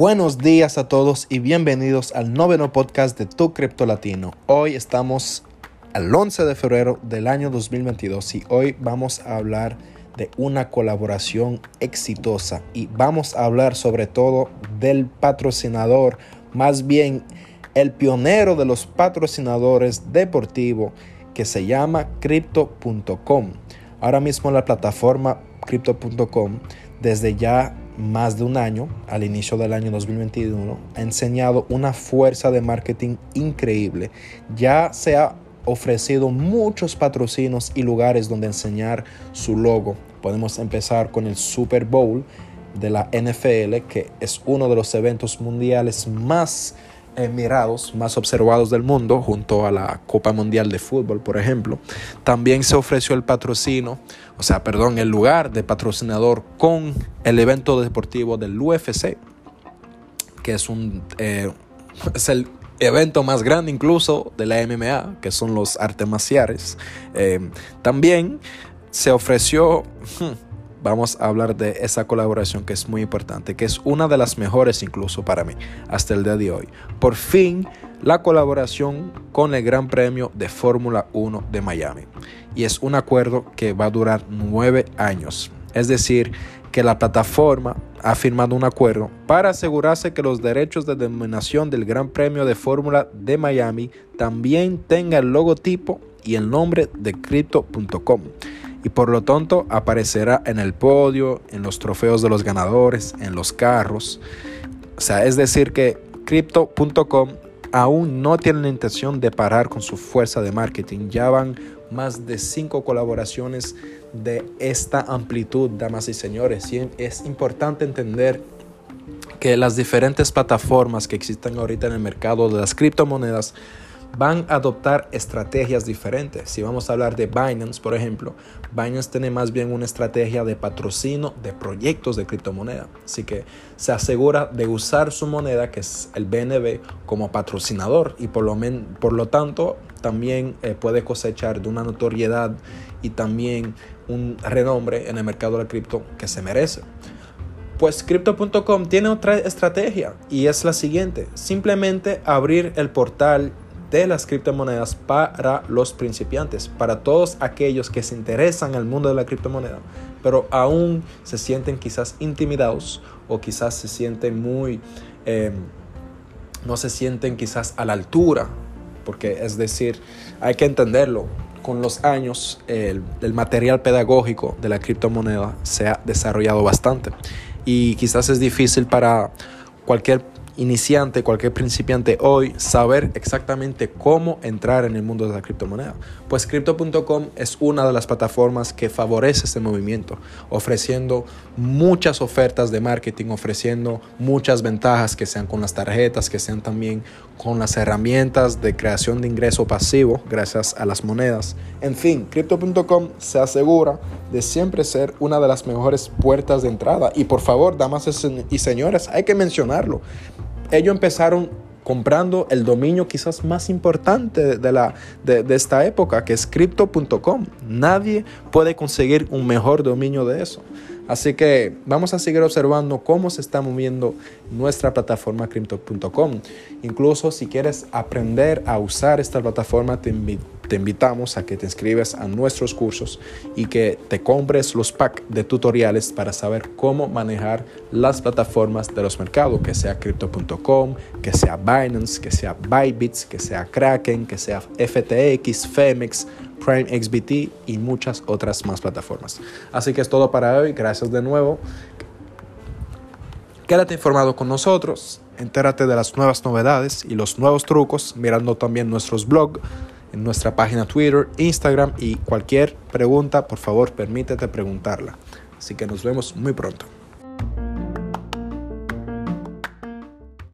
Buenos días a todos y bienvenidos al noveno podcast de Tu Cripto Latino. Hoy estamos al 11 de febrero del año 2022 y hoy vamos a hablar de una colaboración exitosa y vamos a hablar sobre todo del patrocinador, más bien el pionero de los patrocinadores deportivos que se llama crypto.com. Ahora mismo la plataforma crypto.com desde ya más de un año, al inicio del año 2021, ha enseñado una fuerza de marketing increíble. Ya se ha ofrecido muchos patrocinios y lugares donde enseñar su logo. Podemos empezar con el Super Bowl de la NFL, que es uno de los eventos mundiales más más observados del mundo, junto a la Copa Mundial de Fútbol, por ejemplo. También se ofreció el patrocino, o sea, perdón, el lugar de patrocinador con el evento deportivo del UFC, que es un eh, es el evento más grande incluso de la MMA, que son los artes marciales. Eh, también se ofreció hmm, vamos a hablar de esa colaboración que es muy importante, que es una de las mejores incluso para mí hasta el día de hoy. Por fin, la colaboración con el Gran Premio de Fórmula 1 de Miami. Y es un acuerdo que va a durar nueve años. Es decir, que la plataforma ha firmado un acuerdo para asegurarse que los derechos de denominación del Gran Premio de Fórmula de Miami también tengan el logotipo y el nombre de crypto.com y por lo tanto aparecerá en el podio, en los trofeos de los ganadores, en los carros. O sea, es decir que crypto.com aún no tiene la intención de parar con su fuerza de marketing. Ya van más de cinco colaboraciones de esta amplitud, damas y señores. Y es importante entender que las diferentes plataformas que existen ahorita en el mercado de las criptomonedas van a adoptar estrategias diferentes. Si vamos a hablar de Binance, por ejemplo, Binance tiene más bien una estrategia de patrocinio de proyectos de criptomoneda. Así que se asegura de usar su moneda, que es el BNB, como patrocinador y por lo, por lo tanto también eh, puede cosechar de una notoriedad y también un renombre en el mercado de cripto que se merece. Pues crypto.com tiene otra estrategia y es la siguiente, simplemente abrir el portal de las criptomonedas para los principiantes, para todos aquellos que se interesan al mundo de la criptomoneda, pero aún se sienten quizás intimidados o quizás se sienten muy, em, no se sienten quizás a la altura, porque es decir, hay que entenderlo, con los años el, el material pedagógico de la criptomoneda se ha desarrollado bastante y quizás es difícil para cualquier iniciante, cualquier principiante hoy, saber exactamente cómo entrar en el mundo de la criptomoneda. Pues crypto.com es una de las plataformas que favorece este movimiento, ofreciendo muchas ofertas de marketing, ofreciendo muchas ventajas que sean con las tarjetas, que sean también con las herramientas de creación de ingreso pasivo gracias a las monedas. En fin, crypto.com se asegura de siempre ser una de las mejores puertas de entrada. Y por favor, damas y señores, hay que mencionarlo ellos empezaron comprando el dominio quizás más importante de, la, de, esta época, que es crypto.com. Nadie puede conseguir un mejor dominio de eso. Así que vamos a seguir observando cómo se está moviendo nuestra plataforma crypto.com. Incluso si quieres aprender a usar esta plataforma, te, invitamos a que te inscribas a nuestros cursos y que te compres los packs de tutoriales para saber cómo manejar las plataformas de los mercados, que sea crypto.com, que sea Binance, que sea Bybits, que sea Kraken, que sea FTX, Femex, Prime XBT y muchas otras más plataformas. Así que es todo para hoy. Gracias de nuevo. Quédate informado con nosotros, entérate de las nuevas novedades y los nuevos trucos mirando también nuestros blogs en nuestra página Twitter, Instagram y cualquier pregunta, por favor, permítete preguntarla. Así que nos vemos muy pronto.